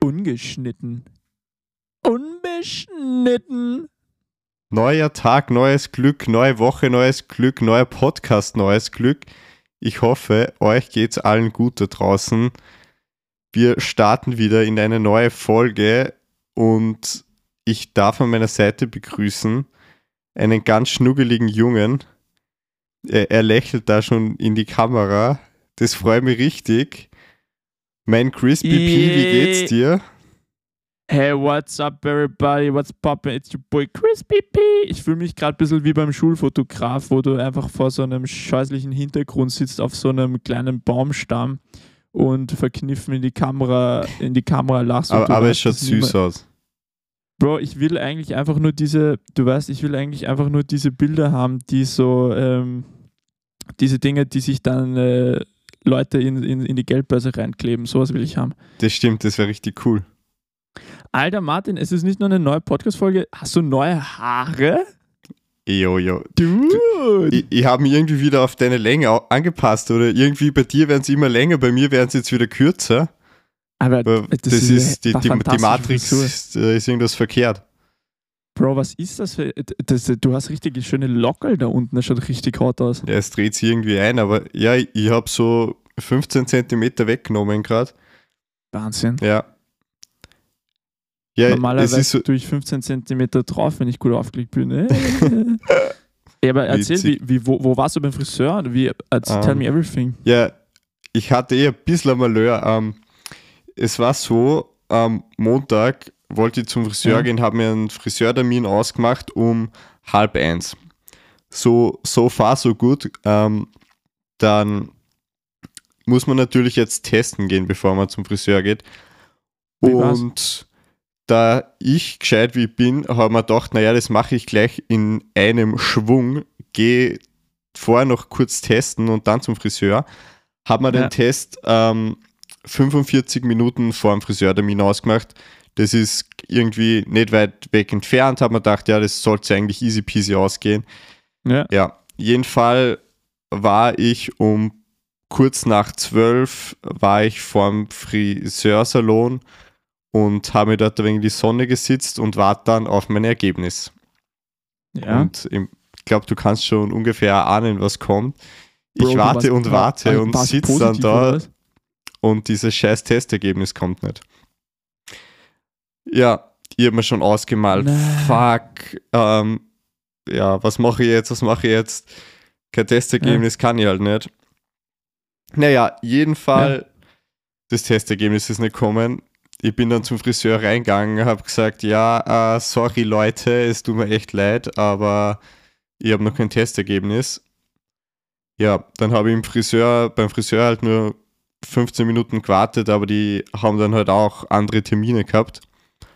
Ungeschnitten. Unbeschnitten. Neuer Tag, neues Glück, neue Woche, neues Glück, neuer Podcast, neues Glück. Ich hoffe, euch geht's allen gut da draußen. Wir starten wieder in eine neue Folge und ich darf an meiner Seite begrüßen einen ganz schnuggeligen Jungen. Er, er lächelt da schon in die Kamera. Das freut mich richtig. Mein Crispy P, wie geht's dir? Hey, what's up, everybody? What's poppin'? It's your boy Crispy P. Ich fühle mich gerade ein bisschen wie beim Schulfotograf, wo du einfach vor so einem scheußlichen Hintergrund sitzt, auf so einem kleinen Baumstamm und verkniffen in die Kamera, in die Kamera lachst. Aber, aber es schaut süß aus. Bro, ich will eigentlich einfach nur diese, du weißt, ich will eigentlich einfach nur diese Bilder haben, die so, ähm, diese Dinge, die sich dann äh, Leute in, in, in die Geldbörse reinkleben. Sowas will ich haben. Das stimmt, das wäre richtig cool. Alter Martin, es ist nicht nur eine neue Podcast-Folge. Hast du neue Haare? Jo, jo. Dude! Ich, ich habe mich irgendwie wieder auf deine Länge angepasst oder irgendwie bei dir werden sie immer länger, bei mir werden sie jetzt wieder kürzer. Aber Aber das, Das, ist, die, die, die Matrix ist, äh, ist irgendwas verkehrt. Bro, was ist das für. Das, du hast richtig schöne Lockel da unten. Das schaut richtig hot aus. Ja, es dreht sich irgendwie ein, aber ja, ich habe so 15 Zentimeter weggenommen gerade. Wahnsinn. Ja. Ja, Normalerweise so, tue ich 15 cm drauf, wenn ich gut aufgelegt bin. Äh. ja, aber erzähl, wie, wie, wo, wo warst du beim Friseur? Wie, erzähl, tell Ähm, me everything. ja, ich hatte eh ein bisschen Malheur. Ähm, es war so, am Montag wollte ich zum Friseur Ja. gehen, habe mir einen Friseurtermin ausgemacht um halb eins. So, so far, so gut. Ähm, dann muss man natürlich jetzt testen gehen, bevor man zum Friseur geht. Wie war's? Da ich gescheit wie ich bin, habe mir gedacht, naja, das mache ich gleich in einem Schwung, gehe vorher noch kurz testen und dann zum Friseur. Habe mir den Ja. Test ähm, 45 Minuten vor dem Friseurtermin ausgemacht. Das ist irgendwie nicht weit weg entfernt. Habe mir gedacht, ja, das sollte eigentlich easy peasy ausgehen. Ja. Ja, jeden Fall war ich um kurz nach zwölf war ich vorm Friseursalon und habe mir dort ein wenig in die Sonne gesitzt und warte dann auf mein Ergebnis. ja. Und ich glaube, du kannst schon ungefähr ahnen, was kommt. Bro, ich warte und war- warte war- und sitze dann da und dieses scheiß Testergebnis kommt nicht. Ja, ich habe mir schon ausgemalt, Nein. fuck, ähm, ja, was mache ich jetzt, was mache ich jetzt? Kein Testergebnis kann ich halt nicht. Naja, jeden Fall, das Testergebnis ist nicht gekommen. Ich bin dann zum Friseur reingegangen, habe gesagt, ja, äh, sorry Leute, es tut mir echt leid, aber ich habe noch kein Testergebnis. Ja, dann habe ich im Friseur, beim Friseur halt nur 15 Minuten gewartet, aber die haben dann halt auch andere Termine gehabt.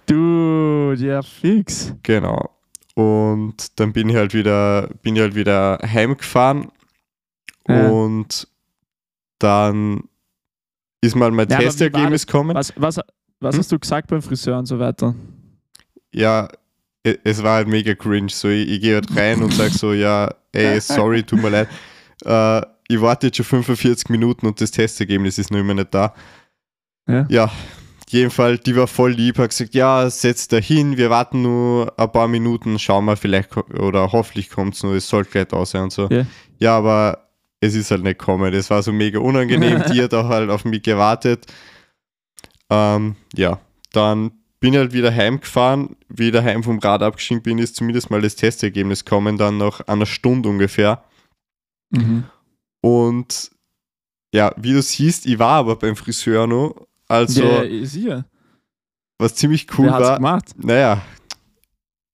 Dude, ja, fix. Genau. Und dann bin ich halt wieder, bin ich halt wieder heimgefahren Ja. und dann ist mal mein Ja, Testergebnis gekommen. Was, was, was Hm? hast du gesagt beim Friseur und so weiter? Ja, e- es war halt mega cringe. So, ich, ich gehe halt rein und sage so, ja, ey, sorry, tut mir leid. Äh, ich warte jetzt schon 45 Minuten und das Testergebnis ist noch immer nicht da. Ja. Ja, jeden Fall, die war voll lieb, hat gesagt, ja, setz da hin, wir warten nur ein paar Minuten, schauen wir, vielleicht oder hoffentlich kommt es nur, es soll gleich da sein und so. Ja. Ja, aber es ist halt nicht gekommen. Das war so mega unangenehm. die hat auch halt auf mich gewartet. Ähm, ja, dann bin ich halt wieder heimgefahren. Wie ich daheim vom Rad abgestiegen bin, ist zumindest mal das Testergebnis gekommen, dann nach einer Stunde ungefähr. Mhm. Und ja, wie du siehst, ich war aber beim Friseur noch. Also, ja, ist hier. was ziemlich cool Wer hat's war. gemacht? Naja,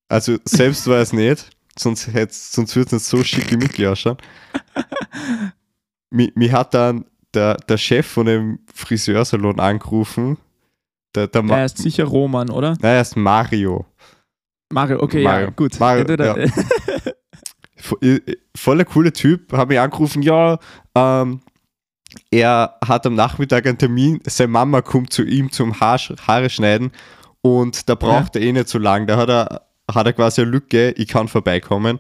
also selbst war es nicht, sonst, hätt's- sonst würde es nicht so schick gemütlich ausschauen. Mich, mich hat dann der, der Chef von dem Friseursalon angerufen. Der, der Ma Er ist sicher Roman, oder? Nein, er ist Mario. Mario, okay, Mario. ja, gut. Mario, Ja, ja. Äh, Voller coole Typ, hat mich angerufen, ja, ähm, er hat am Nachmittag einen Termin, seine Mama kommt zu ihm zum Haar, Haare schneiden und da braucht er eh nicht so lang. Da hat er, hat er quasi eine Lücke, ich kann vorbeikommen.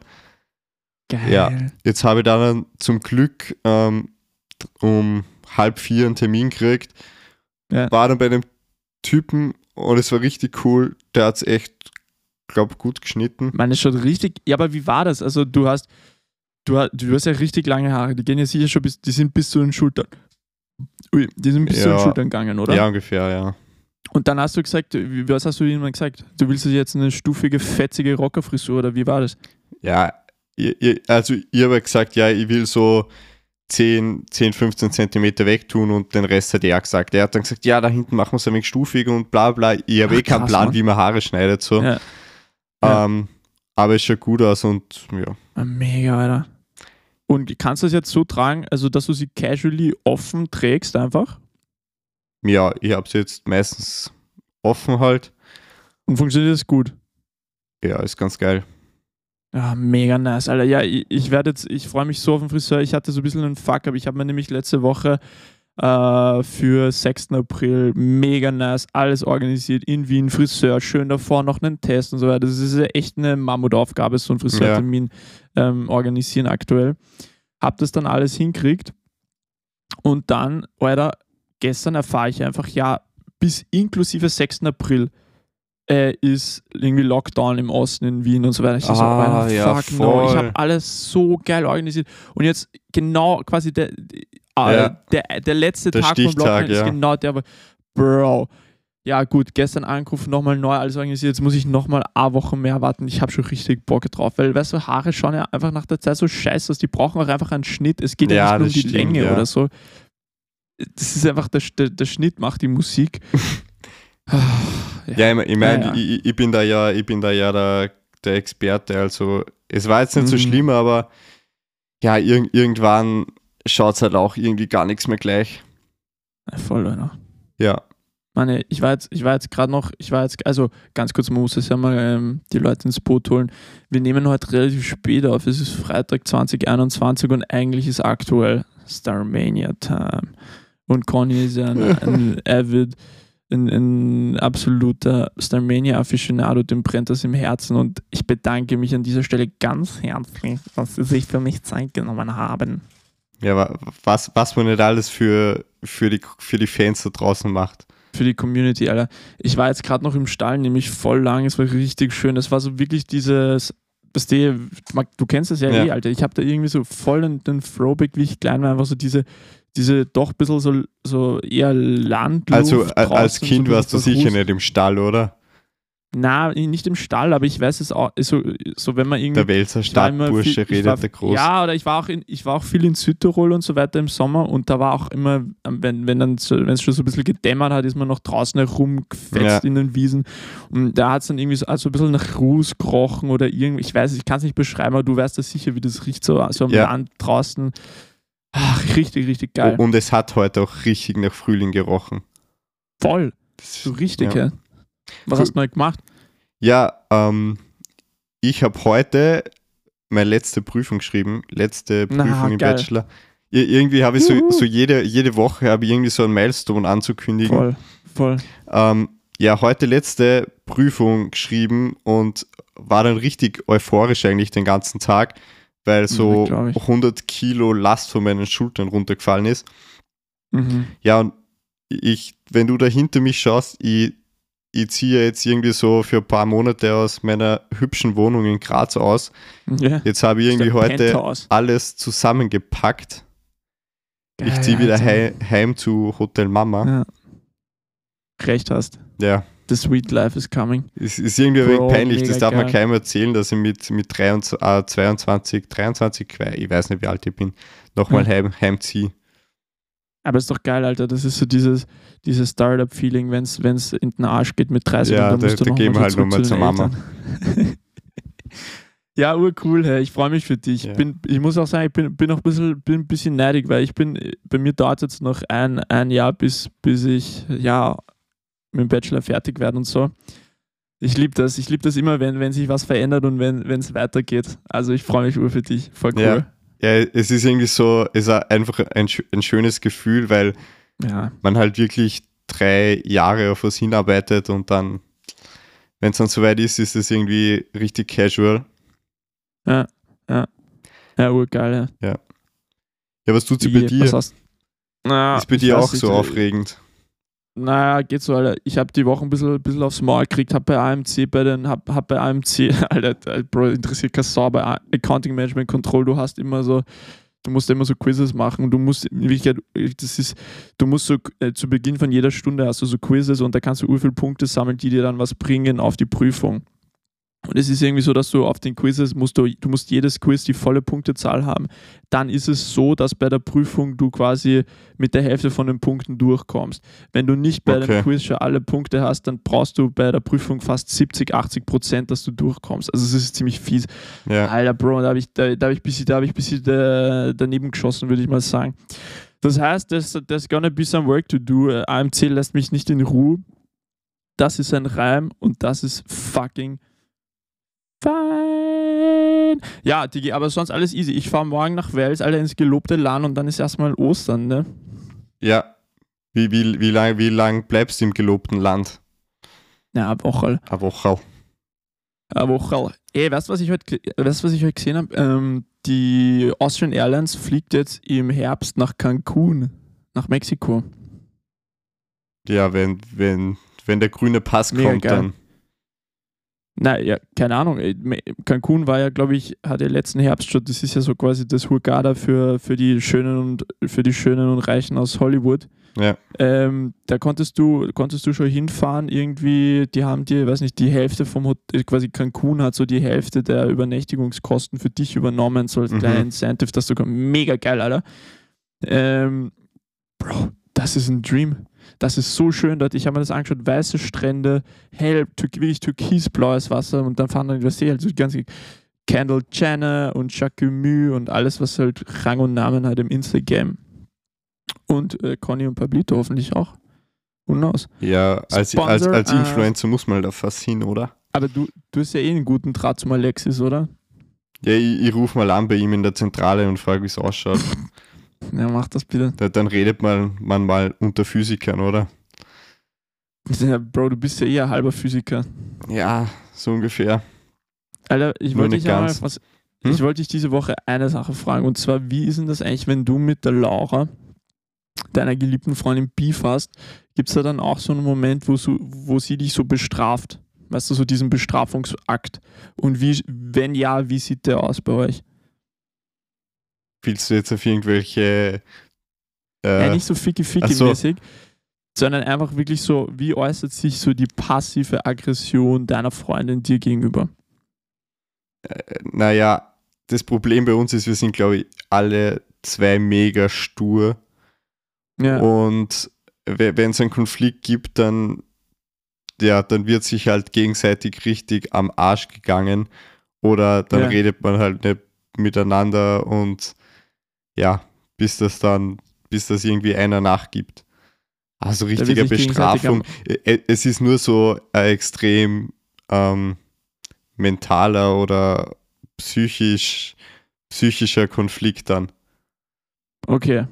Geil. Ja, jetzt habe ich dann zum Glück ähm, um halb vier einen Termin gekriegt. Ja. War dann bei einem Typen und es war richtig cool. Der hat es echt, glaube gut geschnitten. Man ist schon richtig. Ja, aber wie war das? Also du hast, du hast, du hast ja richtig lange Haare. Die gehen ja sicher schon bis, die sind bis zu den Schultern. Ui, die sind bis zu den Ja. Schultern gegangen, oder? Ja, ungefähr, ja. Und dann hast du gesagt, was hast du ihnen gesagt? Du willst jetzt eine stufige, fetzige Rockerfrisur oder wie war das? Ja, ihr, ihr, also ich habe gesagt, ja, ich will so 10, 10 15 Zentimeter wegtun und den Rest hat er gesagt. Er hat dann gesagt, ja, da hinten machen wir es ein wenig stufig und bla bla. Ich habe Ach, eh keinen Plan, Mann. wie man Haare schneidet. So. Ja. Ähm, aber es schaut gut aus und ja. Ah, Mega, Alter. Und kannst du das jetzt so tragen, also dass du sie casually offen trägst einfach? Ja, ich habe es jetzt meistens offen halt. Und funktioniert das gut? Ja, ist ganz geil. Ja, mega nice, Alter. Ja, ich, ich werde jetzt, ich freue mich so auf den Friseur. Ich hatte so ein bisschen einen Fuck, aber ich habe mir nämlich letzte Woche äh, für 6. April mega nice alles organisiert in Wien, Friseur, schön davor noch einen Test und so weiter. Das ist ja echt eine Mammutaufgabe, so einen Friseurtermin ähm, organisieren aktuell. Hab das dann alles hinkriegt und dann, Alter, gestern erfahre ich einfach, ja, bis inklusive 6. April äh, ist irgendwie Lockdown im Osten in Wien und so weiter. Ich so, Ah, Alter, ja, fuck no. Ich habe alles so geil organisiert. Und jetzt genau quasi der, äh, Ja. der, der letzte Der Tag vom Stichtag, Lockdown ist ja. genau der, Bro. Ja, gut, gestern angerufen, nochmal neu alles organisiert. Jetzt muss ich nochmal eine Woche mehr warten. Ich habe schon richtig Bock drauf, weil, weißt du, Haare schauen ja einfach nach der Zeit so scheiße aus. Die brauchen auch einfach einen Schnitt. Es geht ja, nicht nur um die stimmt, Länge oder so. Das ist einfach, der, der, der Schnitt macht die Musik. Ja, ich, ich meine, Ja, ja. Ich, ich bin da ja, ich bin da ja der, der Experte. Also es war jetzt nicht so Mhm. schlimm, aber ja, irg irgendwann schaut es halt auch irgendwie gar nichts mehr gleich. Voll, Alter. Ja. Meine, ich war jetzt, ich war jetzt gerade noch, ich war jetzt, also ganz kurz, man muss es ja mal ähm, die Leute ins Boot holen. Wir nehmen heute relativ spät auf. Es ist Freitag 2021 und eigentlich ist aktuell Starmania Time. Und Conny ist ja ein, ein avid, ein, ein absoluter Starmania-Afficionado, dem brennt das im Herzen und ich bedanke mich an dieser Stelle ganz herzlich, dass Sie sich für mich Zeit genommen haben. Ja, wa- was, was man nicht alles für, für, die, für die Fans da draußen macht. für die Community, Alter. Ich war jetzt gerade noch im Stall, nämlich voll lang, es war richtig schön. Das war so wirklich dieses, was du, du kennst das ja, Ja. eh, Alter. Ich habe da irgendwie so voll den, den Throwback, wie ich klein war, einfach so diese, diese doch ein bisschen so, so eher Landluft. Also als Kind so warst du sicher nicht im Stall, oder? Na, nicht im Stall, aber ich weiß es auch, so, so wenn man irgendwie Der Welser Stadtbursche war- redet der groß. Ja, oder ich war auch in, ich war auch viel in Südtirol und so weiter im Sommer und da war auch immer, ähm, wenn, wenn dann wenn es schon so ein bisschen gedämmert hat, ist man noch draußen herumgefetzt Ja. in den Wiesen. Und da hat es dann irgendwie so, also ein bisschen nach Ruß gerochen oder irgendwie, ich weiß, ich kann es nicht beschreiben, aber du weißt das sicher, wie das riecht, so, so am Ja. Land draußen. Ach, richtig, richtig geil. Und es hat heute auch richtig nach Frühling gerochen. Voll. So richtig, ja. ja. Was Für- hast du neu gemacht? Ja, ähm, ich habe heute meine letzte Prüfung geschrieben, letzte Na, Prüfung im geil. Bachelor. Ir irgendwie habe ich so, so jede, jede Woche habe ich irgendwie so einen Milestone anzukündigen. Voll, voll. Ähm, ja, heute letzte Prüfung geschrieben und war dann richtig euphorisch eigentlich den ganzen Tag, weil so glaub ich. 100 Kilo Last von meinen Schultern runtergefallen ist. Mhm. Ja, und ich, wenn du da hinter mich schaust, ich, ich ziehe jetzt irgendwie so für ein paar Monate aus meiner hübschen Wohnung in Graz aus. Ja. Jetzt habe ich irgendwie heute Penthouse. alles zusammengepackt. ich Geil, ziehe wieder Alter. hei heim zu Hotel Mama. Ja. Recht hast. Ja, The sweet life is coming. es ist irgendwie ein wenig Bro, peinlich. Das darf man geil. keinem erzählen, dass ich mit, mit 23, äh, 22, 23, ich weiß nicht, wie alt ich bin, nochmal Ja. heim, heimziehe. Aber ist doch geil, Alter. Das ist so dieses, dieses Startup-Feeling, wenn es in den Arsch geht mit 30 Ja, und dann da- musst du da noch gehen wir halt zurück noch mal zu den zur Mama. Ja, urcool, hey. Ich freue mich für dich. Ja. Bin, ich muss auch sagen, ich bin, bin noch ein bisschen, bin ein bisschen neidig, weil ich bin, bei mir dauert es jetzt noch ein, ein Jahr, bis, bis ich ja mit dem Bachelor fertig werde und so. Ich liebe das. Ich liebe das immer, wenn, wenn sich was verändert und wenn es weitergeht. Also ich freue mich ur für dich. Voll cool. Ja. ja, es ist irgendwie so, es ist einfach ein, ein schönes Gefühl, weil Ja. man halt wirklich drei Jahre auf was hinarbeitet und dann, wenn es dann soweit ist, ist es irgendwie richtig casual. Ja, urgeil, ja. Ja, was tut sie bei dir? was hast- Na, Ist bei dir auch so äh, aufregend? Naja, geht so, Alter. Ich habe die Woche ein bisschen, bisschen aufs Maul gekriegt, habe bei AMC bei den, hab, hab bei AMC, Alter, äh, Bro, interessiert kein Sau bei Accounting Management Control, du hast immer so, du musst immer so Quizzes machen du musst, in Wirklichkeit, das ist, du musst so, äh, zu Beginn von jeder Stunde hast du so Quizzes und da kannst du viele Punkte sammeln, die dir dann was bringen auf die Prüfung. Und es ist irgendwie so, dass du auf den Quizzes musst du, du musst jedes Quiz die volle Punktezahl haben. Dann ist es so, dass bei der Prüfung du quasi mit der Hälfte von den Punkten durchkommst. Wenn du nicht bei Okay. dem Quiz schon alle Punkte hast, dann brauchst du bei der Prüfung fast 70, 80 Prozent, dass du durchkommst. Also es ist ziemlich fies. Ja. Alter, Bro, da habe ich, da, da hab ich ein bisschen, da hab ich ein bisschen äh, daneben geschossen, würde ich mal sagen. Das heißt, there's, there's gonna be some work to do. Äh, AMC lässt mich nicht in Ruhe. Das ist ein Reim und das ist fucking fine. Ja, Digi, aber sonst alles easy. Ich fahre morgen nach Wels, Alter, ins gelobte Land und dann ist erstmal Ostern, ne? Ja. Wie, wie, wie lange wie lang bleibst du im gelobten Land? Ja, eine Woche. Eine Woche. Eine Woche. Ey, weißt du, was ich heute, weißt, was ich heute gesehen habe? Ähm, die Austrian Airlines fliegt jetzt im Herbst nach Cancun, nach Mexiko. Ja, wenn, wenn, wenn der grüne Pass Mega kommt, geil. dann. Na ja, keine Ahnung. Me- Cancun war ja, glaube ich, hat ja letzten Herbst schon, das ist ja so quasi das Hurghada für, für die Schönen und für die Schönen und Reichen aus Hollywood. Ja. Ähm, da konntest du, konntest du schon hinfahren, irgendwie, die haben dir, weiß nicht, die Hälfte vom Hotel, quasi Cancun hat so die Hälfte der Übernächtigungskosten für dich übernommen, so als Mhm. kleiner Incentive, dass du kommst. Mega geil, Alter. Ähm, Bro, das ist ein Dream. Das ist so schön dort. Ich habe mir das angeschaut, weiße Strände, hell, türk wirklich türkisblaues Wasser und dann fahren dann über See, also die ganze Kendall Jenner und Jacques Mu und alles, was halt Rang und Namen hat im Instagram. Und äh, Conny und Pablito hoffentlich auch. Who knows? Ja, als, als, Sponsor, als äh, Influencer muss man da fast hin, oder? Aber du, du hast ja eh einen guten Draht zum Alexis, oder? Ja, ich, ich rufe mal an bei ihm in der Zentrale und frage, wie es ausschaut. Ja, mach das bitte. Da, dann redet man, man mal unter Physikern, oder? Ja, Bro, du bist ja eh ein halber Physiker. Ja, so ungefähr. Alter, ich Nur wollte dich einmal ganz. was. Hm? Ich wollte dich diese Woche eine Sache fragen. Und zwar, wie ist denn das eigentlich, wenn du mit der Laura, deiner geliebten Freundin, Beef hast? Gibt es da dann auch so einen Moment, wo, so, wo sie dich so bestraft? Weißt du, so diesen Bestrafungsakt? Und wie, wenn ja, wie sieht der aus bei euch? Willst du jetzt auf irgendwelche. Ja, Äh, nicht so ach so. ficky-ficky-mäßig, sondern einfach wirklich so, wie äußert sich so die passive Aggression deiner Freundin dir gegenüber? naja, das Problem bei uns ist, wir sind, glaube ich, alle zwei mega stur. Ja, Und wenn es einen Konflikt gibt, dann, ja, dann wird sich halt gegenseitig richtig am Arsch gegangen. Oder dann Ja. redet man halt nicht miteinander und ja, bis das dann, bis das irgendwie einer nachgibt. Also richtige Bestrafung. Ä- Es ist nur so ein extrem ähm, mentaler oder psychisch, psychischer Konflikt dann. okay.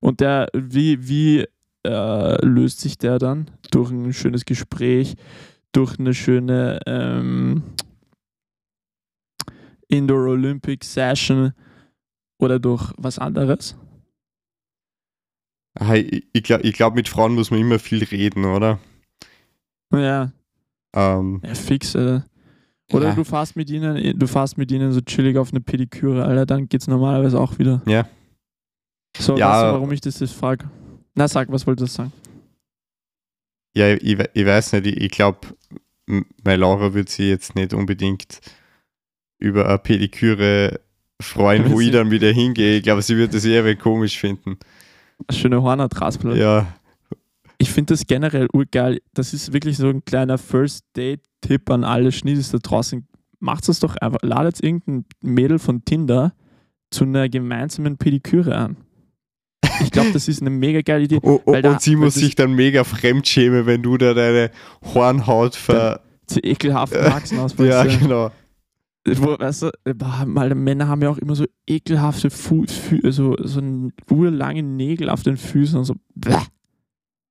Und der, wie, wie äh, löst sich der dann? Durch ein schönes Gespräch, durch eine schöne ähm, Indoor Olympic Session oder durch was anderes? Ich, glaube, glaub, mit Frauen muss man immer viel reden, oder? Ja, Ähm, ja fix, Alter. Oder Ja. du fährst mit ihnen, du fährst mit ihnen so chillig auf eine Pediküre, Alter, dann geht's normalerweise auch wieder. Ja. So, Ja. weißt du, warum ich das jetzt frage? Na, sag, was wolltest du sagen? ja, ich, ich weiß nicht, ich, ich glaube, meine Laura wird sich jetzt nicht unbedingt über eine Pediküre freuen, wo ich dann wieder hingehe. Ich glaube, sie wird das eher komisch finden. Schöne Hornatraspel. Ja, Ich finde das generell urgeil. Das ist wirklich so ein kleiner First-Date-Tipp an alle Schniedis da draußen. Macht es doch einfach. Ladet irgendein Mädel von Tinder zu einer gemeinsamen Pediküre an. Ich glaube, das ist eine mega geile Idee. oh, oh, Weil da- und sie muss sich dann mega fremdschämen, wenn du da deine Hornhaut ver... Zu ekelhaften Ja. Achsen auspackst. Ja. genau. Wo, weißt du, mal Männer haben ja auch immer so ekelhafte Fu Fü so, so urlange Nägel auf den Füßen und so. Bäh.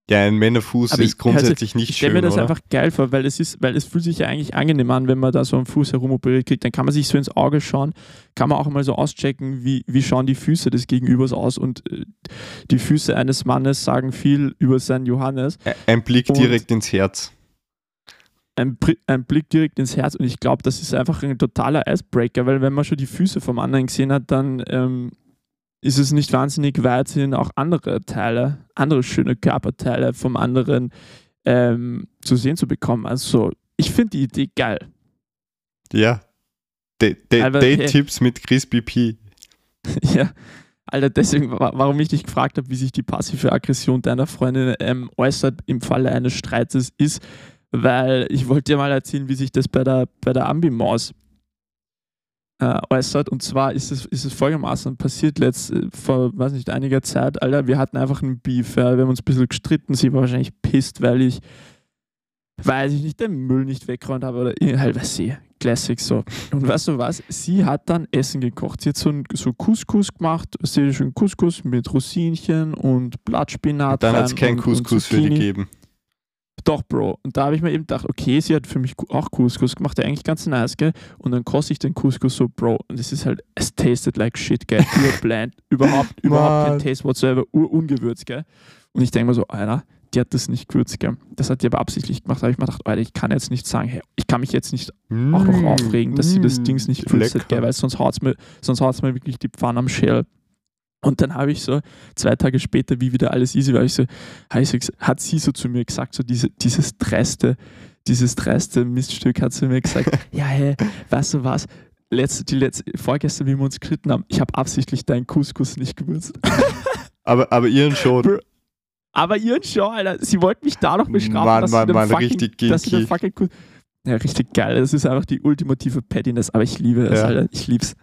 Ja, ein Männerfuß Aber ist ich- grundsätzlich nicht Ich stelle schön, mir das oder? einfach geil vor, weil es ist, weil es fühlt sich ja eigentlich angenehm an, wenn man da so am Fuß herumoperiert kriegt. Dann kann man sich so ins Auge schauen, kann man auch mal so auschecken, wie, wie schauen die Füße des Gegenübers aus. Und äh, die Füße eines Mannes sagen viel über seinen Johannes. Ein Blick Und- direkt ins Herz. Ein, ein Blick direkt ins Herz. Und ich glaube, das ist einfach ein totaler Icebreaker, weil wenn man schon die Füße vom anderen gesehen hat, dann ähm, ist es nicht wahnsinnig weit hin, auch andere Teile, andere schöne Körperteile vom anderen ähm, zu sehen zu bekommen. Also ich finde die Idee geil. Ja. Da- da- Aber, hey. Date-Tipps mit Crispy P. ja. Alter, deswegen, wa- warum ich dich gefragt habe, wie sich die passive Aggression deiner Freundin ähm, äußert im Falle eines Streites, ist, weil ich wollte dir mal erzählen, wie sich das bei der, bei der Ambi-Maus äh, äußert. Und zwar ist es, ist es folgendermaßen passiert letzt, äh, vor, weiß nicht, einiger Zeit, Alter, wir hatten einfach einen Beef, ja, wir haben uns ein bisschen gestritten, sie war wahrscheinlich pisst, weil ich, weiß ich nicht, den Müll nicht weggeräumt habe oder halt, weiß ich, Classic so. Und weißt du was? Sie hat dann Essen gekocht. Sie hat so, ein, so Couscous gemacht, sehr schön Couscous mit Rosinchen und Blattspinat. Dann hat es rein kein und- und Couscous für die gegeben. Doch, Bro. Und da habe ich mir eben gedacht, okay, sie hat für mich auch Couscous gemacht, der eigentlich ganz nice, gell? Und dann koste ich den Couscous so, Bro. Und es ist halt, es tasted like shit, gell? Urbland. überhaupt, überhaupt kein. Taste whatsoever, urungewürzt, gell? Und ich denke mir so, Alter, die hat das nicht gewürzt, gell? Das hat die aber absichtlich gemacht. Da habe ich mir gedacht, Alter, ich kann jetzt nicht sagen, hey, ich kann mich jetzt nicht auch noch Mm, aufregen, dass sie das mm, Dings nicht gewürzt hat, gell? Weil sonst haut es mir, sonst haut's mir wirklich die Pfanne am Schäl. Und dann habe ich so zwei Tage später, wie wieder alles easy war, ich so, hat sie so zu mir gesagt, so diese, dieses dreiste, dieses dreiste Miststück hat zu mir gesagt, ja, hey, weißt du was? Letzte, die letzte, vorgestern, wie wir uns geritten haben, ich habe absichtlich deinen Couscous nicht gewürzt. Aber, aber ihren schon. Bro, Aber ihren schon, Alter, sie wollten mich da noch bestrafen, Mann, dass, Mann, sie Mann, fucking, richtig dass sie den fucking Ja, richtig geil. Das ist einfach die ultimative Pettiness, aber ich liebe es, Ja. Alter. Ich lieb's.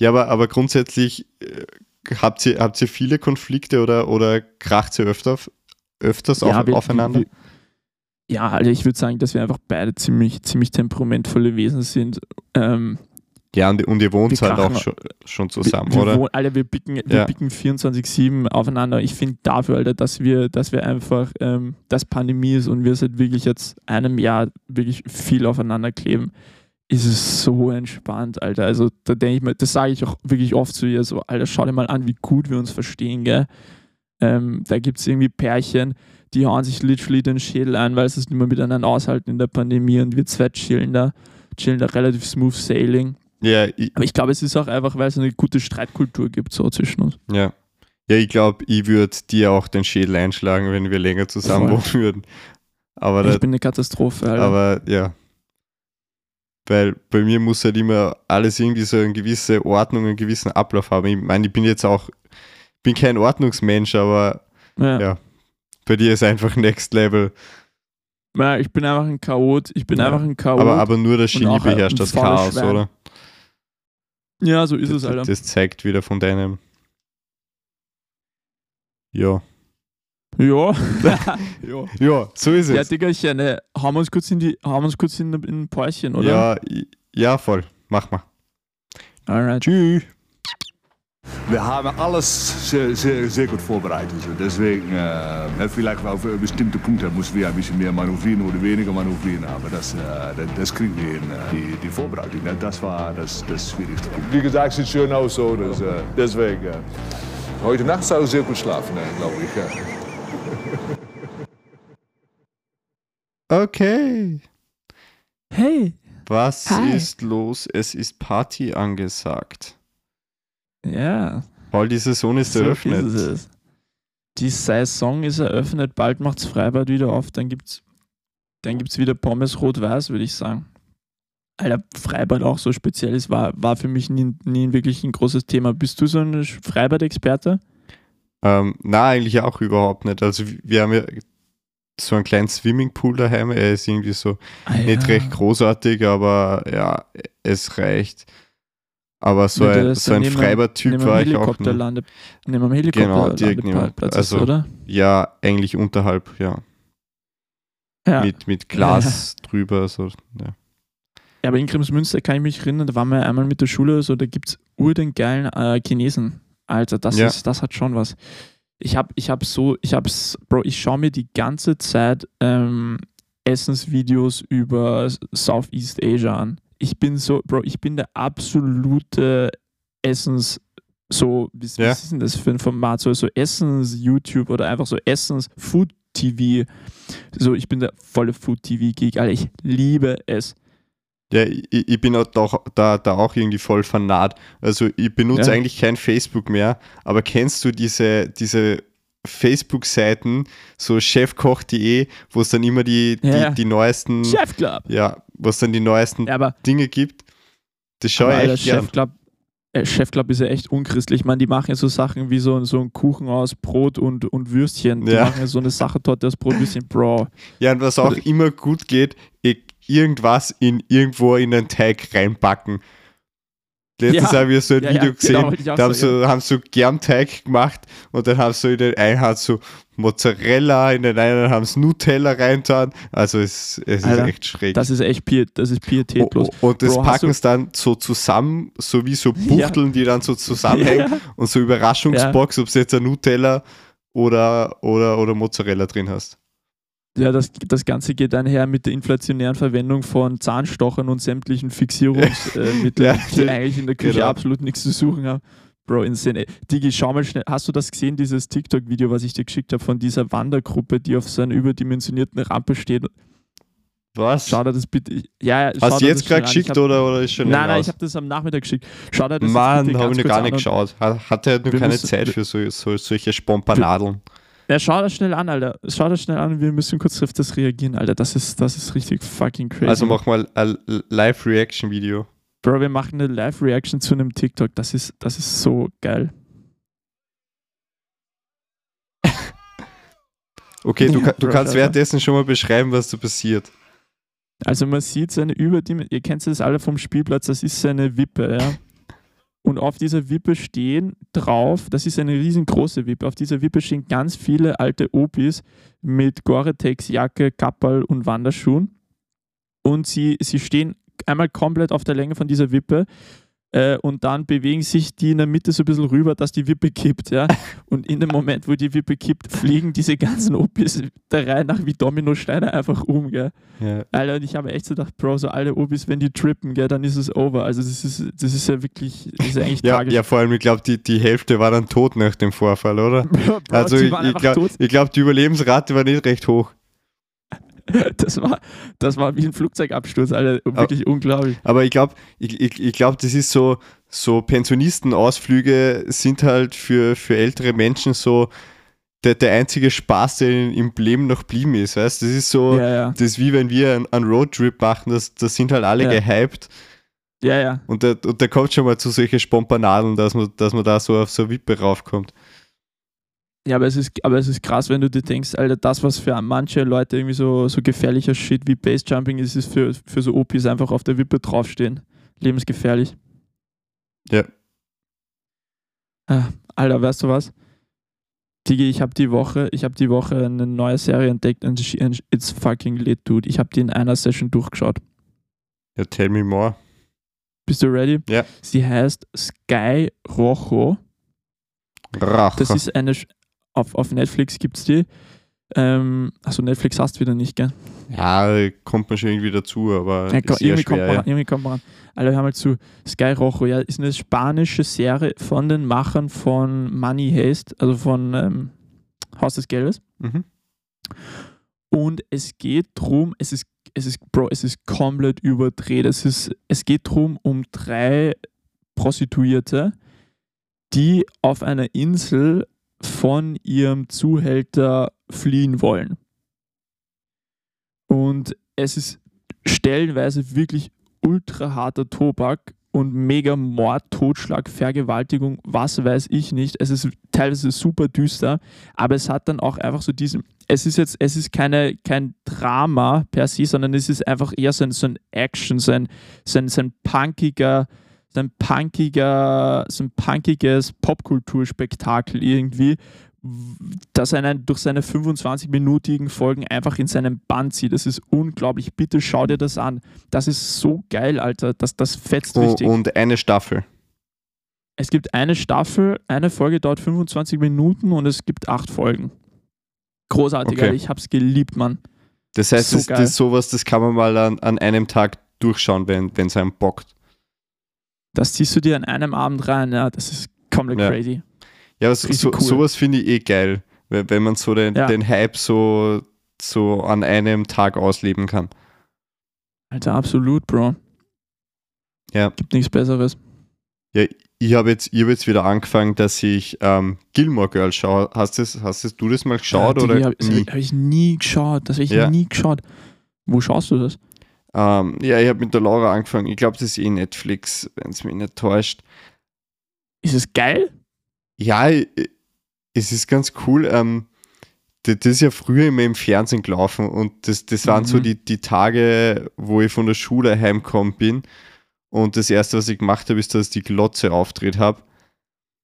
Ja, aber, aber grundsätzlich äh, habt ihr, habt ihr viele Konflikte oder, oder kracht ihr öfter, öfters auf, wir- aufeinander? wir- ja, also ich würde sagen, dass wir einfach beide ziemlich, ziemlich temperamentvolle Wesen sind. Ähm, ja, und, und ihr wohnt wir halt auch schon, schon zusammen, wir, wir oder? wohnen- Alter, wir bicken, wir Ja. bicken 24-7 aufeinander. Ich finde dafür, Alter, dass wir, dass wir einfach, ähm, dass Pandemie ist und wir seit wirklich jetzt einem Jahr wirklich viel aufeinander kleben, ist es so entspannt, Alter. Also da denke ich mir, das sage ich auch wirklich oft zu ihr, so, Alter, schau dir mal an, wie gut wir uns verstehen, gell? Ähm, da gibt es irgendwie Pärchen, die hauen sich literally den Schädel ein, weil sie es nicht mehr miteinander aushalten in der Pandemie und wir zwei chillen da, chillen da relativ smooth sailing. Ja, ich, Aber ich glaube, es ist auch einfach, weil es eine gute Streitkultur gibt so zwischen uns. ja. ja, ich glaube, ich würde dir auch den Schädel einschlagen, wenn wir länger zusammen wohnen würden. Aber, das, Ich bin eine Katastrophe, Alter. aber ja. Weil bei mir muss halt immer alles irgendwie so eine gewisse Ordnung, einen gewissen Ablauf haben. Ich meine, ich bin jetzt auch, bin kein Ordnungsmensch, aber ja. ja. bei dir ist einfach Next Level. Ja, ich bin einfach ein Chaot. Ich bin Ja. einfach ein Chaot. Aber, aber nur das und Genie beherrscht das Chaos, Schwein. oder? ja, so ist das, es, Alter. das zeigt wieder von deinem. Ja. Ja. ja. Ja, so ist Ja, es. Diggerchen, ne, hauen wir uns kurz in die, hauen uns kurz in, in ein Päuschen, oder? Ja, ja, voll. Mach mal. Alright. Tschüss. Wir haben alles sehr, sehr, sehr gut vorbereitet. Deswegen, äh, vielleicht auf äh, bestimmte Punkte müssen wir ein bisschen mehr manövrieren oder weniger manövrieren, aber das, äh, das, das kriegen wir hin. Äh, die, die Vorbereitung, ne, das war das, das schwierigste. Wie gesagt, sieht schön aus so, das, äh, deswegen. Äh, heute Nacht soll ich sehr gut schlafen, äh, glaube ich. Ja. Okay. Hey. Was Hi. ist los? Es ist Party angesagt. Ja. All die Saison ist so eröffnet. Ist es. Die Saison ist eröffnet, bald macht's Freibad wieder auf, dann gibt's, dann gibt's wieder Pommes rot-weiß, würde ich sagen. Alter, Freibad auch so speziell ist, war, war für mich nie, nie wirklich ein großes Thema. Bist du so ein Freibad-Experte? Ähm, na, eigentlich auch überhaupt nicht. Also wir haben ja so einen kleinen Swimmingpool daheim. Er ist irgendwie so Ah, nicht ja. recht großartig, aber ja, es reicht. Aber so Ja, ein, so ein Freibad-Typ war ich auch lande, neben am Helikopter Genau, direkt neben- also- oder? Ja, eigentlich unterhalb, ja. Ja. Mit, mit Glas drüber. So, ja. Ja, aber in Kremsmünster kann ich mich erinnern, da waren wir einmal mit der Schule, so da gibt es ur den geilen äh, Chinesen. Alter, das, Ja. ist, das hat schon was. Ich habe ich hab so, ich hab's, Bro, ich schaue mir die ganze Zeit ähm, Essensvideos über Southeast Asia an. Ich bin so, Bro, ich bin der absolute Essens, so, wie, Ja. was ist denn das für ein Format? So, so Essens-YouTube oder einfach so Essens-Food-TV. So, ich bin der volle Food-TV-Geek, Alter, ich liebe es. Ja, ich, ich bin auch da, da, da auch irgendwie voll fanat. Also ich benutze Ja. eigentlich kein Facebook mehr, aber kennst du diese, diese Facebook-Seiten, so chefkoch.de, wo es dann immer die, die, Ja, ja. die neuesten, Chef Club. ja, wo es dann die neuesten Dinge gibt? Das schaue ich echt gern. Chef Club, äh, Chef Club ist ja echt unchristlich. Ich meine, die machen ja so Sachen wie so, so einen Kuchen aus Brot und, und Würstchen. Die Ja. machen ja so eine Sachertorte aus Brot, Würstchen, Bro. Ja, und was auch immer gut geht, i- irgendwas in irgendwo in den Teig reinpacken. Letztens Ja. habe ich so ein Ja, Video ja, gesehen, genau, ich auch da haben sagen, so, haben so Germteig gemacht und dann haben sie so in den einen hat so Mozzarella, in den einen haben sie Nutella reintan. Also es, es Alter, ist echt schräg. Das ist echt Piet, das ist o- und das Bro, packen sie dann so zusammen, so wie so Ja. Buchteln, die dann so zusammenhängen Ja. und so Überraschungsbox, ob du jetzt ein Nutella oder, oder, oder Mozzarella drin hast. Ja, das, das Ganze geht einher mit der inflationären Verwendung von Zahnstochern und sämtlichen Fixierungsmitteln, Ja, die eigentlich in der Küche genau. absolut nichts zu suchen haben. Bro, insane. Ey, Digi, schau mal schnell. Hast du das gesehen, dieses TikTok-Video, was ich dir geschickt habe von dieser Wandergruppe, die auf so einer überdimensionierten Rampe steht? Was? Schau dir das bitte. Ja, ja, Hast du jetzt gerade geschickt hab- oder, oder ist schon Nein, nein, ich habe das am Nachmittag geschickt. Schau dir das Mann, habe ich noch gar nicht geschaut. Hat- Hatte halt nur keine müssen- Zeit für so, so, solche Spompanadeln. Ja, schau das schnell an, Alter. Schau das schnell an. Wir müssen kurz auf das reagieren, Alter. Das ist, das ist richtig fucking crazy. Also mach mal ein Live-Reaction-Video. Bro, wir machen eine Live-Reaction zu einem TikTok. Das ist, das ist so geil. Okay, du, Ja, du Bro, kannst Alter. währenddessen schon mal beschreiben, was da passiert. Also man sieht seine Überdimension, ihr kennt das alle vom Spielplatz, das ist seine Wippe, ja. Und auf dieser Wippe stehen drauf, das ist eine riesengroße Wippe, auf dieser Wippe stehen ganz viele alte Opis mit Gore-Tex-Jacke, Kapperl und Wanderschuhen. Und sie, sie stehen einmal komplett auf der Länge von dieser Wippe äh, und dann bewegen sich die in der Mitte so ein bisschen rüber, dass die Wippe kippt, ja. Und in dem Moment, wo die Wippe kippt, fliegen diese ganzen Opis der Reihe nach wie Dominosteine einfach um, gell. Ja. Alter, und ich habe echt so gedacht, Bro, so alle Obis, wenn die trippen, gell, dann ist es over. Also das ist, das ist ja wirklich, das ist ja eigentlich Ja, tragisch. ja, vor allem, ich glaube, die, die Hälfte war dann tot nach dem Vorfall, oder? Bro, also ich, ich glaube, glaub, die Überlebensrate war nicht recht hoch. Das war, das war wie ein Flugzeugabsturz, Alter. Wirklich unglaublich. Aber ich glaube, ich, ich, ich glaub, das ist so, so Pensionistenausflüge sind halt für, für ältere Menschen so der, der einzige Spaß, der im Leben noch blieben ist. Weißt? Das ist so, Ja, ja. das ist wie wenn wir einen, einen Roadtrip machen, das, das sind halt alle Ja. gehypt Ja, ja. und da, und da kommt schon mal zu solchen Spompanadeln, dass man, dass man da so auf so Wippe raufkommt. Ja, aber es, ist, aber es ist krass, wenn du dir denkst, Alter, das, was für manche Leute irgendwie so, so gefährlicher Shit wie Basejumping ist, ist für, für so Opis einfach auf der Wippe draufstehen. Lebensgefährlich. Ja. Ah, Alter, weißt du was? Digi, ich habe die Woche, ich habe die Woche eine neue Serie entdeckt und it's fucking lit, dude. Ich habe die in einer Session durchgeschaut. Ja, tell me more. Bist du ready? Ja. Sie heißt Sky Rojo. Rach. Das ist eine, auf, auf Netflix gibt es die. Ähm, achso, Netflix hast du wieder nicht, gell? ja, kommt man schon irgendwie dazu, aber Ja, ko- ist sehr irgendwie, kommt schwer. man, Ja. ran, irgendwie kommt man ran. Alter, hör mal zu. Sky Rojo, ja, ist eine spanische Serie von den Machern von Money Heist, also von ähm, Haus des Geldes. Mhm. Und es geht drum, es ist, es ist, Bro, es ist komplett überdreht. Es, ist, es geht drum um drei Prostituierte, die auf einer Insel von ihrem Zuhälter fliehen wollen. Und es ist stellenweise wirklich ultra harter Tobak und mega Mord, Totschlag, Vergewaltigung, was weiß ich nicht. Es ist teilweise super düster, aber es hat dann auch einfach so diesen. Es ist jetzt, es ist keine, kein Drama per se, sondern es ist einfach eher so ein, so ein Action, so ein, so ein, so ein punkiger, so ein punkiger, so ein punkiges Popkulturspektakel irgendwie, dass er einen durch seine 25-minütigen Folgen einfach in seinem Band zieht. Das ist unglaublich. Bitte schau dir das an. Das ist so geil, Alter. Das, das fetzt Oh, richtig. und eine Staffel. Es gibt eine Staffel, eine Folge dauert 25 Minuten und es gibt acht Folgen. Großartig, Okay. Alter. Ich hab's geliebt, Mann. Das heißt, So das, das ist sowas, das kann man mal an, an einem Tag durchschauen, wenn es einem bockt. Das ziehst du dir an einem Abend rein, ja. Das ist komplett Ja. crazy. Ja, aber so, cool. sowas finde ich eh geil, wenn, man so den, Ja. den Hype so, so an einem Tag ausleben kann. Alter, absolut, Bro. Ja. Gibt nichts Besseres. Ich habe jetzt, ich hab jetzt wieder angefangen, dass ich ähm, Gilmore Girls schaue. Hast, das, hast das, du das mal geschaut ja, oder Habe hab ich nie geschaut. Das habe ich Ja. nie geschaut. Wo schaust du das? Ähm, ja, ich habe mit der Laura angefangen. Ich glaube, das ist eh Netflix, wenn es mich nicht täuscht. Ist es geil? Ja, es ist ganz cool. Ähm, das, ist ja früher immer im Fernsehen gelaufen und das, das waren so Mhm. die, die Tage, wo ich von der Schule heimgekommen bin. Und das erste, was ich gemacht habe, ist, dass ich die Glotze aufgedreht habe.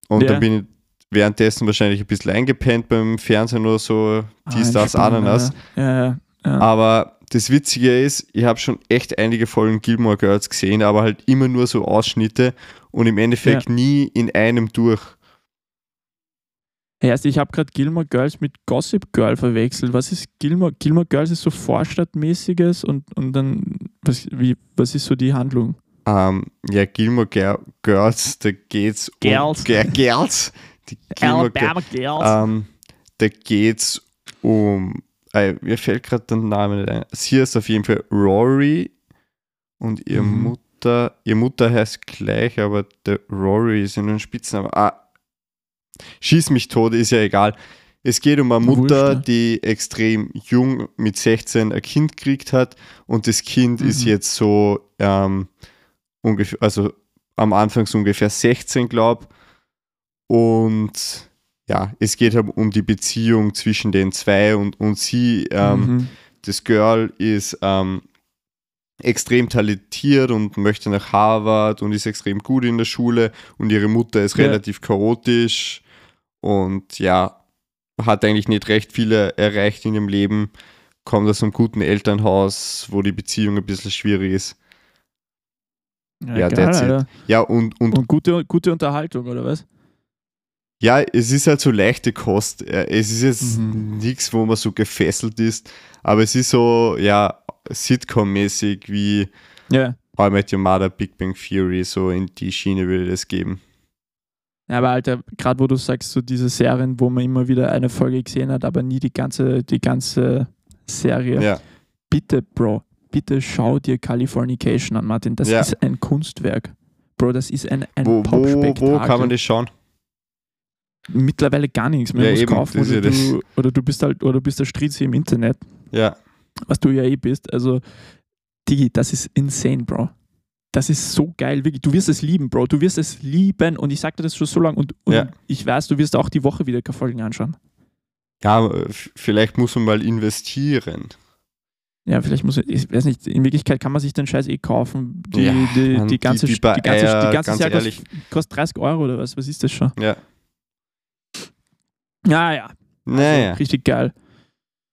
Und Ja. dann bin ich währenddessen wahrscheinlich ein bisschen eingepennt beim Fernsehen oder so, dies, Ah, das, Ananas. Ja, ja, ja. Aber das Witzige ist, ich habe schon echt einige Folgen Gilmore Girls gesehen, aber halt immer nur so Ausschnitte und im Endeffekt nie in einem durch. Erst, ich habe gerade Gilmore Girls mit Gossip Girl verwechselt. Was ist Gilmore? Gilmore Girls ist so Vorstadtmäßiges und, und dann, was, wie, was ist so die Handlung? Ähm, ja, Gilmore Gir- Girls, da geht's Girls. um Ge- Girls. Die Gilmore Gi- Girls. ähm, da geht's um äh, mir fällt gerade der Name nicht ein. Sie ist auf jeden Fall Rory und ihre Mhm. Mutter, ihre Mutter heißt gleich, aber der Rory ist in einem Spitznamen. Ah, schieß mich tot, ist ja egal. Es geht um eine Wurscht, Mutter, ja. die extrem jung mit 16 ein Kind gekriegt hat und das Kind ist Mhm. jetzt so ähm, ungefähr, also am Anfang so ungefähr 16, glaube Und ja, es geht halt um die Beziehung zwischen den zwei und, und sie, ähm, mhm. das Girl ist ähm, extrem talentiert und möchte nach Harvard und ist extrem gut in der Schule und ihre Mutter ist Ja. relativ chaotisch und ja, hat eigentlich nicht recht viele erreicht in ihrem Leben, kommt aus einem guten Elternhaus, wo die Beziehung ein bisschen schwierig ist. ja, geil, that's it. Alter. Ja, und, und Und gute, gute Unterhaltung, oder was? Ja, es ist halt so leichte Kost. Es ist jetzt Mhm. nichts, wo man so gefesselt ist, aber es ist so, ja, Sitcom-mäßig wie Ja. How I Met Your Mother, Big Bang Theory, so in die Schiene würde das geben. Ja, aber Alter, gerade wo du sagst, so diese Serien, wo man immer wieder eine Folge gesehen hat, aber nie die ganze, die ganze Serie. Ja, Bitte, Bro, bitte schau dir Californication an, Martin. Das Ja. ist ein Kunstwerk. Bro, das ist ein, ein wo, wo, Pop-Spektakel. wo kann man das schauen? Mittlerweile gar nichts mehr. Ja, Du musst eben, kaufen oder, du, oder du bist halt, oder du bist der Stritzi im Internet, Ja, was du ja eh bist. Also, Digi, das ist insane, Bro. Das ist so geil, wirklich. Du wirst es lieben, Bro. Du wirst es lieben und ich sagte das schon so lange und, und Ja. ich weiß, du wirst auch die Woche wieder Folgen anschauen. ja f- vielleicht muss man mal investieren. Ja, vielleicht muss ich, ich weiß nicht, in Wirklichkeit kann man sich den Scheiß eh kaufen. Die, Ja, die, Mann, die ganze, die, bei ganze, Eier, die ganze ganz Jahr kostet, kostet 30 Euro oder was? Was ist das schon? Ja, Ja, ja. naja. Also, richtig geil.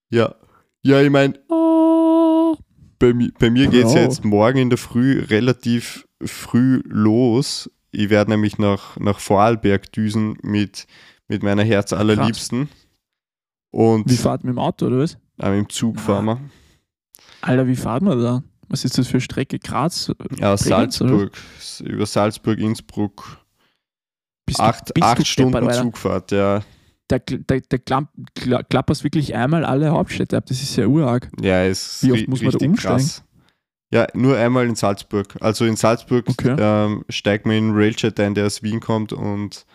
Ja, ja ich meine, Oh. bei, bei mir geht es Bro. jetzt morgen in der Früh relativ früh los. Ich werde nämlich nach, nach Vorarlberg düsen mit, mit meiner Herz allerliebsten. Und Wie fahrt mit dem Auto oder was? äh, im Zug Ah. fahren wir. Alter, wie fahrt man da? Was ist das für Strecke? Graz? Ja, aus Bregenz, oder? Salzburg. S- Über Salzburg, Innsbruck. Bist Acht, du, bist acht du Stunden deppert? Zugfahrt, ja. Da, da, da klamp, kla- klapperst wirklich einmal alle Hauptstädte ab. Das ist ja urarg. Ja, ist Wie oft muss man da umsteigen? krass. Ja, nur einmal in Salzburg. Also in Salzburg Okay. ähm, steigt man in Railjet ein, der aus Wien kommt und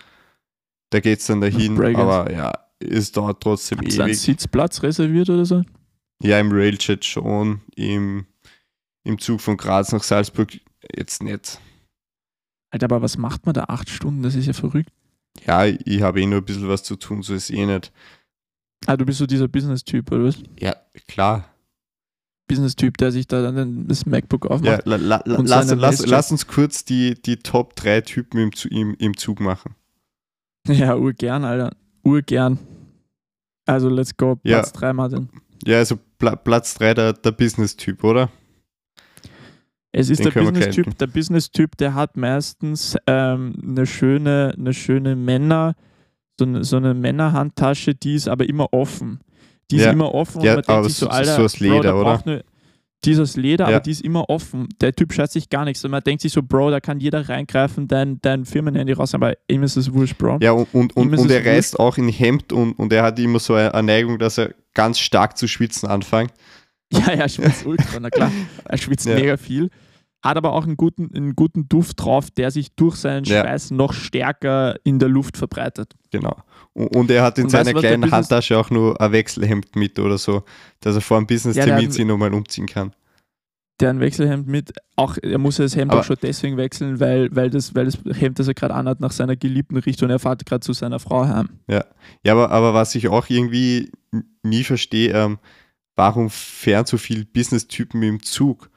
da geht es dann dahin. Aber ja, es dauert trotzdem Hast du einen ewig. Sitzplatz reserviert oder so? Ja, im Railjet schon, im, im Zug von Graz nach Salzburg jetzt nicht. Alter, aber was macht man da acht Stunden? Das ist ja verrückt. Ja, ich habe eh nur ein bisschen was zu tun, so ist eh nicht. Ah, du bist so dieser Business-Typ, oder was? Ja, klar. Business-Typ, der sich da dann das MacBook Ja, aufmacht. la, la, la, lass, lass, lass uns kurz die, die Top 3 Typen im, im, im Zug machen. Ja, urgern, Alter. Urgern. Also let's go, Ja. Platz 3, Martin. Ja, also Pla Platz 3 der, der Business-Typ, oder? Es ist Den der Business-Typ, der Business-Typ, der hat meistens ähm, eine schöne, eine schöne Männer, so eine, so eine Männerhandtasche, die ist aber immer offen. Die ist Ja. immer offen Ja, und man denkt sich so, Alter, so aus Bro, Leder, der oder? Eine, die ist aus Leder, Ja. aber die ist immer offen. Der Typ scheißt sich gar nichts. Und man denkt sich so, Bro, da kann jeder reingreifen, dein, dein Firmenhandy raus, aber ihm ist es wurscht, Bro. Ja, und, und, und, ist und er reißt auch in Hemd und, und er hat immer so eine Neigung, dass er ganz stark zu schwitzen anfängt. Ja, ja, er schwitzt ultra, na klar. Er schwitzt Ja. mega viel. Hat aber auch einen guten, einen guten Duft drauf, der sich durch seinen Ja. Schweiß noch stärker in der Luft verbreitet. Genau. Und, und er hat in Und seiner kleinen Handtasche auch nur ein Wechselhemd mit oder so, dass er vor einem Ja, Business-Termin hat- sich nochmal umziehen kann. Der ein Wechselhemd mit, auch er muss ja das Hemd Aber- auch schon deswegen wechseln, weil, weil, das, weil das Hemd, das er gerade anhat, nach seiner Geliebten riecht und er fährt gerade zu seiner Frau heim. Ja, aber, aber was ich auch irgendwie nie verstehe, ähm, warum fahren so viele Business-Typen im Zug?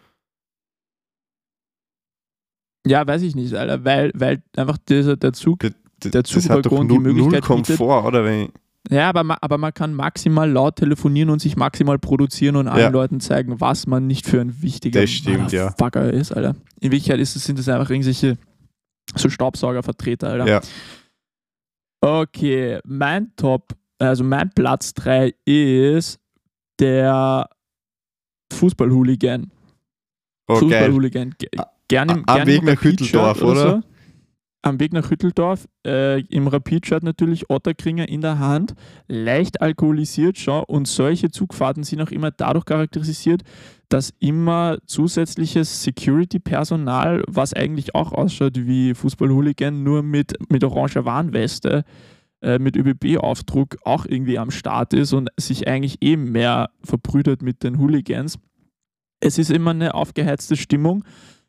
Ja, weiß ich nicht, Alter, weil, weil einfach dieser, der Zug, Der hat doch Zugwaggon die null, null Möglichkeit bietet- Komfort, oder? Wenn, ja, aber, ma- aber man kann maximal laut telefonieren und sich maximal produzieren und allen Ja. Leuten zeigen, was man nicht für ein wichtiger stimmt, ja. Ist, Alter. In Wirklichkeit ist sind es einfach irgendwelche so Staubsaugervertreter, Alter. ja, Okay, mein Top, also mein Platz 3 ist der Fußballhooligan. oh. Fußballhooligan. Ge- A- Gern im, am gern Weg nach Hütteldorf, oder? So. Am Weg nach Hütteldorf, äh, im Rapid-Shirt natürlich Otterkringer in der Hand, leicht alkoholisiert schon und solche Zugfahrten sind auch immer dadurch charakterisiert, dass immer zusätzliches Security-Personal, was eigentlich auch ausschaut wie Fußballhooligan, nur mit, mit oranger Warnweste, äh, mit ÖBB-Aufdruck auch irgendwie am Start ist und sich eigentlich eben mehr verbrüdert mit den Hooligans. Es ist immer eine aufgeheizte Stimmung.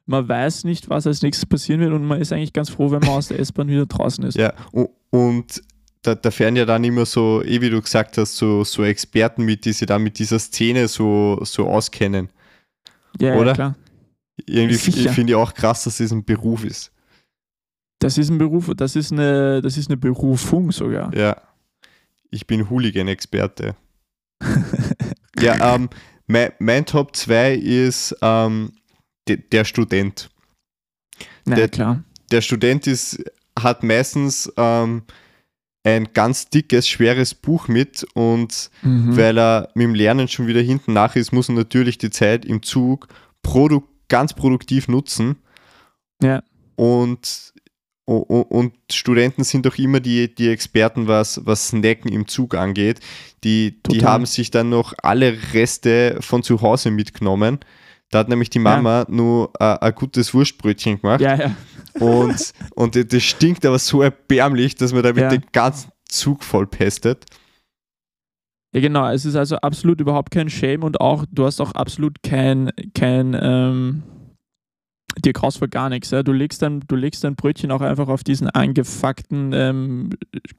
Man weiß nicht, was als nächstes passieren wird und man ist eigentlich ganz froh, wenn man aus der S-Bahn wieder draußen ist. Ja, und da, da fähren ja dann immer so, eh wie du gesagt hast, so, so Experten mit, die sich dann mit dieser Szene so, so auskennen. Ja, Oder? ja klar. Irgendwie finde ich auch krass, dass das ein Beruf ist. Das ist ein Beruf, das ist eine, das ist eine Berufung sogar. Ja. Ich bin Hooligan-Experte. Ja, ähm, mein, mein Top 2 ist ähm, de, der Student. Na Der- klar. Der Student ist, hat meistens ähm, ein ganz dickes, schweres Buch mit und Mhm. weil er mit dem Lernen schon wieder hinten nach ist, muss er natürlich die Zeit im Zug produ ganz produktiv nutzen. Ja. Und, und Studenten sind doch immer die, die Experten, was, was Snacken im Zug angeht. Die, die haben sich dann noch alle Reste von zu Hause mitgenommen. Da hat nämlich die Mama nur äh, ein gutes Wurstbrötchen gemacht. Ja, ja. Und, und das stinkt aber so erbärmlich, dass man damit Ja. den ganzen Zug vollpestet. Ja, genau. Es ist also absolut überhaupt kein Shame und auch, du hast auch absolut kein, kein, ähm, dir graust vor gar nichts. Ja? Du, legst dein, du legst dein Brötchen auch einfach auf diesen angefuckten ähm,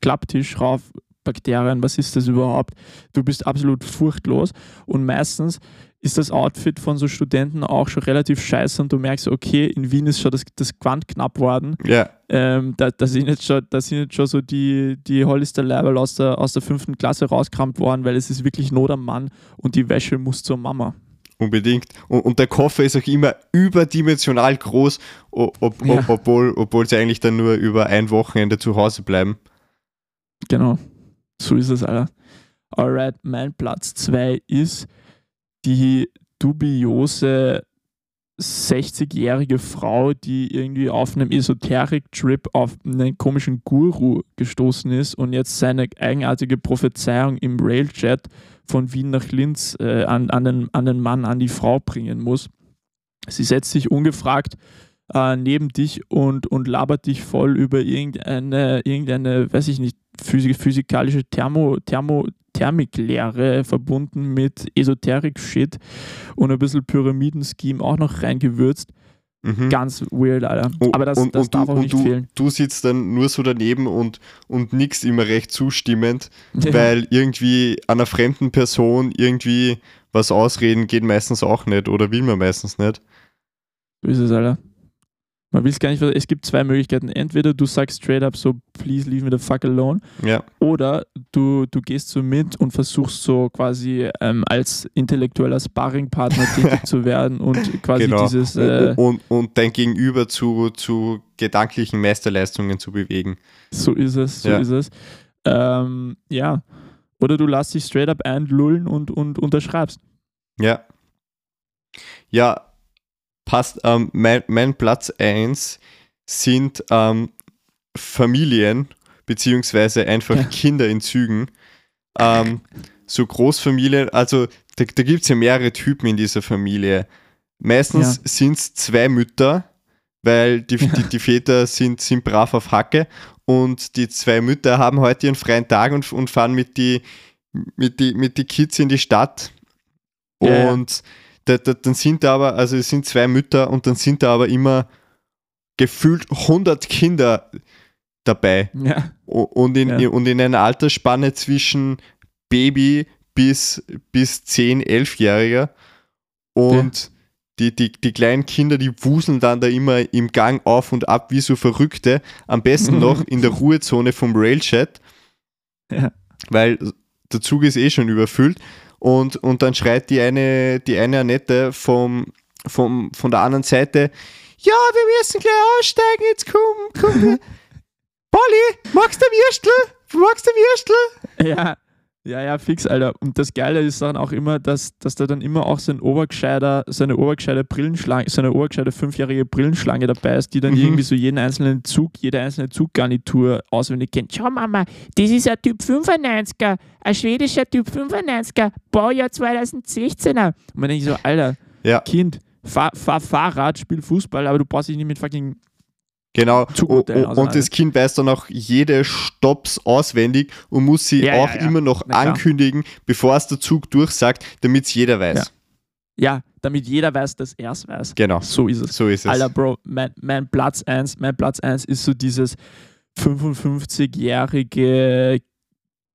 Klapptisch rauf. Bakterien, was ist das überhaupt? Du bist absolut furchtlos und meistens ist das Outfit von so Studenten auch schon relativ scheiße und du merkst, okay, in Wien ist schon das, das Quant knapp worden. Ja, Ähm, da, da, sind jetzt schon, da sind jetzt schon so die, die Hollister Level aus der, aus der fünften Klasse rauskramt worden, weil es ist wirklich Not am Mann und die Wäsche muss zur Mama. Unbedingt. Und, und der Koffer ist auch immer überdimensional groß, o- ob, Ja. ob, obwohl, obwohl sie eigentlich dann nur über ein Wochenende zu Hause bleiben. Genau. So ist es, Alter. Alright, mein Platz 2 ist die dubiose 60-jährige Frau, die irgendwie auf einem Esoterik-Trip auf einen komischen Guru gestoßen ist und jetzt seine eigenartige Prophezeiung im Railjet von Wien nach Linz äh, an, an, den, an den Mann, an die Frau bringen muss. Sie setzt sich ungefragt äh, neben dich und, und labert dich voll über irgendeine, irgendeine weiß ich nicht, physik physikalische Thermo, Thermo, Thermiklehre verbunden mit Esoterik-Shit und ein bisschen Pyramiden-Scheme auch noch reingewürzt. Mhm. Ganz weird, Alter. Oh, Aber das, und, das und darf du, auch nicht du, fehlen. du sitzt dann nur so daneben und, und nix immer recht zustimmend, weil irgendwie einer fremden Person irgendwie was ausreden geht meistens auch nicht oder will man meistens nicht. So ist es, Alter. Man will es gar nicht, es gibt zwei Möglichkeiten. Entweder du sagst straight up so, please leave me the fuck alone. Ja. Oder du, du gehst so mit und versuchst so quasi ähm, als intellektueller Sparringpartner tätig zu werden und quasi Genau. dieses. Äh, und, und dein Gegenüber zu, zu gedanklichen Meisterleistungen zu bewegen. So ist es, so Ja. ist es. Ähm, ja. Oder du lässt dich straight up einlullen und, und unterschreibst. Ja. Ja, passt. Ähm, mein, mein Platz 1 sind ähm, Familien, beziehungsweise einfach Ja. Kinder in Zügen. Ähm, so Großfamilien, also da, da gibt es ja mehrere Typen in dieser Familie. Meistens Ja. sind es zwei Mütter, weil die, die, die Väter sind, sind brav auf Hacke und die zwei Mütter haben heute ihren freien Tag und, und fahren mit die, mit, die, mit die Kids in die Stadt. Ja. Da, da, dann sind da aber, also es sind zwei Mütter und dann sind da aber immer gefühlt 100 Kinder dabei. Ja. Und in, Ja. und in einer Altersspanne zwischen Baby bis, bis 10, 11-Jähriger. Und die, die, die kleinen Kinder, die wuseln dann da immer im Gang auf und ab wie so Verrückte. Am besten noch in der Ruhezone vom Railchat, Ja. weil der Zug ist eh schon überfüllt. Und, und dann schreit die eine, die eine Annette vom, vom, von der anderen Seite, ja, wir müssen gleich aussteigen, jetzt komm, komm. Polly, magst du Würstel? Magst du Würstel? Ja, ja, ja, fix, Alter. Und das Geile ist dann auch immer, dass, dass da dann immer auch so ein obergescheider, so eine obergescheide Brillenschlange, so eine obergescheide fünfjährige Brillenschlange dabei ist, die dann Mhm. irgendwie so jeden einzelnen Zug, jede einzelne Zuggarnitur auswendig kennt. Schau Mama, das ist ein Typ 95er, ein schwedischer Typ 95er, Baujahr 2016er. Und man denkt so, Alter, Ja, Kind, fahr, fahr Fahrrad, spiel Fußball, aber du brauchst dich nicht mit fucking genau. Und das Kind weiß dann auch jede Stops auswendig und muss sie Ja, ja, auch ja. immer noch ankündigen, bevor es der Zug durchsagt, damit es jeder weiß. Ja, damit jeder weiß, dass er es weiß. Genau, So ist es. so ist es. Alter, Bro, mein, mein Platz 1, mein Platz 1 ist so dieses 55-jährige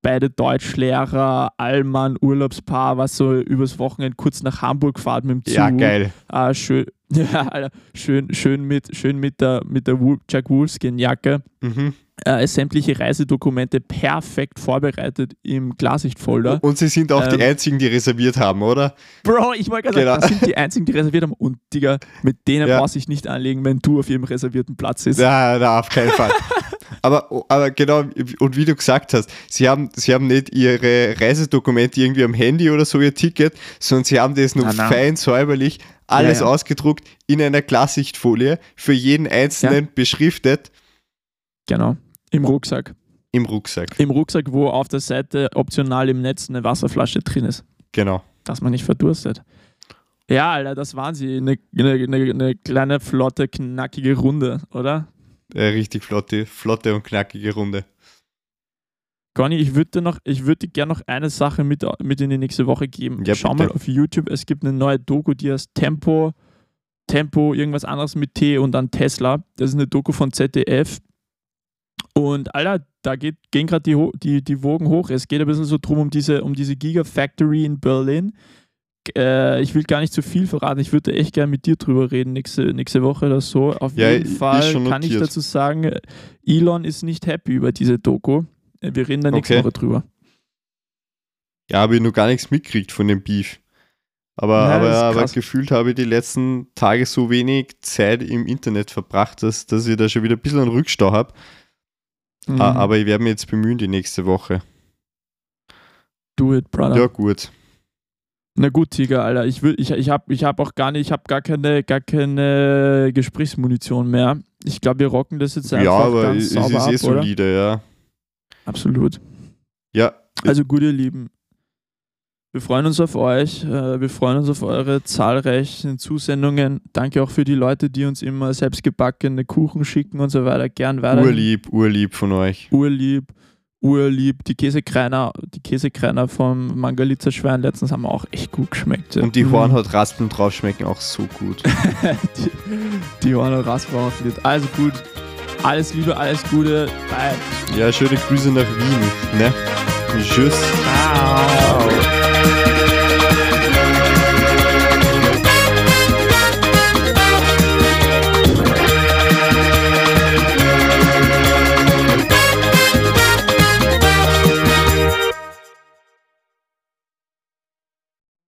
beide Deutschlehrer, Allmann, Urlaubspaar, was so übers Wochenende kurz nach Hamburg fahrt mit dem Zug. ja, geil. Ah, schön, ja, schön, schön mit, schön mit der, mit der Jack Wolfskin-Jacke. Mhm. Äh, sämtliche Reisedokumente perfekt vorbereitet im Klarsichtfolder. Und sie sind auch die Ähm, einzigen, die reserviert haben, oder? Bro, ich wollte gerade Genau. sagen, das sind die einzigen, die reserviert haben. Und Digga, mit denen Ja. brauchst du dich nicht anlegen, wenn du auf jedem reservierten Platz sitzt. Ja, na, auf keinen Fall. aber, aber genau, und wie du gesagt hast, sie haben, sie haben nicht ihre Reisedokumente irgendwie am Handy oder so, ihr Ticket, sondern sie haben das nur na. fein säuberlich alles Ja, ja. ausgedruckt in einer Glassichtfolie, für jeden einzelnen beschriftet Genau. Im Rucksack. im Rucksack. Im Rucksack, wo auf der Seite optional im Netz eine Wasserflasche drin ist, Genau. dass man nicht verdurstet. Ja, Alter, das waren sie. Eine, eine, eine kleine, flotte, knackige Runde, oder? Äh, richtig flotte, flotte und knackige Runde. Conny, ich würde dir noch, ich würde dir gerne noch eine Sache mit, mit in die nächste Woche geben. Ja, Schau bitte. mal auf YouTube, es gibt eine neue Doku, die heißt Tempo, Tempo, irgendwas anderes mit T und dann Tesla. Das ist eine Doku von ZDF. Und Alter, da geht, gehen gerade die, die, die Wogen hoch. Es geht ein bisschen so drum um diese, um diese Gigafactory in Berlin. Äh, ich will gar nicht zu viel verraten. Ich würde echt gerne mit dir drüber reden nächste, nächste Woche oder so. Auf Ja, jeden Fall kann ich dazu sagen, Elon ist nicht happy über diese Doku. Äh, Wir reden da nächste Okay. Woche drüber. Ja, habe ich noch gar nichts mitgekriegt von dem Beef. Aber, Ja, aber, aber gefühlt habe ich die letzten Tage so wenig Zeit im Internet verbracht, dass, dass ich da schon wieder ein bisschen einen Rückstau habe. Mhm. Aber ich werde mich jetzt bemühen die nächste Woche. Do it, brother. Ja, gut. Na gut, Tiger, Alter. Ich, will, ich, ich habe ich hab auch gar nicht, ich habe gar keine, gar keine Gesprächsmunition mehr. Ich glaube, wir rocken das jetzt einfach Ja, aber ganz es sauber ist eh ab, oder? solide, ja. Absolut. Ja, Also gut, ihr Lieben. Wir freuen uns auf euch. äh, Wir freuen uns auf eure zahlreichen Zusendungen. Danke auch für die Leute, die uns immer selbstgebackene Kuchen schicken und so weiter. Gern weiter. urlieb, urlieb von euch. Urlieb. Urlieb. Die Käsekreiner, die Käsekreiner vom Mangalitzer Schwein letztens haben auch echt gut geschmeckt. Und die Mhm. Hornhautraspeln drauf schmecken auch so gut. die, die Horner Rasper aufliegt. Also gut. Alles Liebe, alles Gute. Bye. Ja, schöne Grüße nach Wien. Ne? Tschüss. Ciao.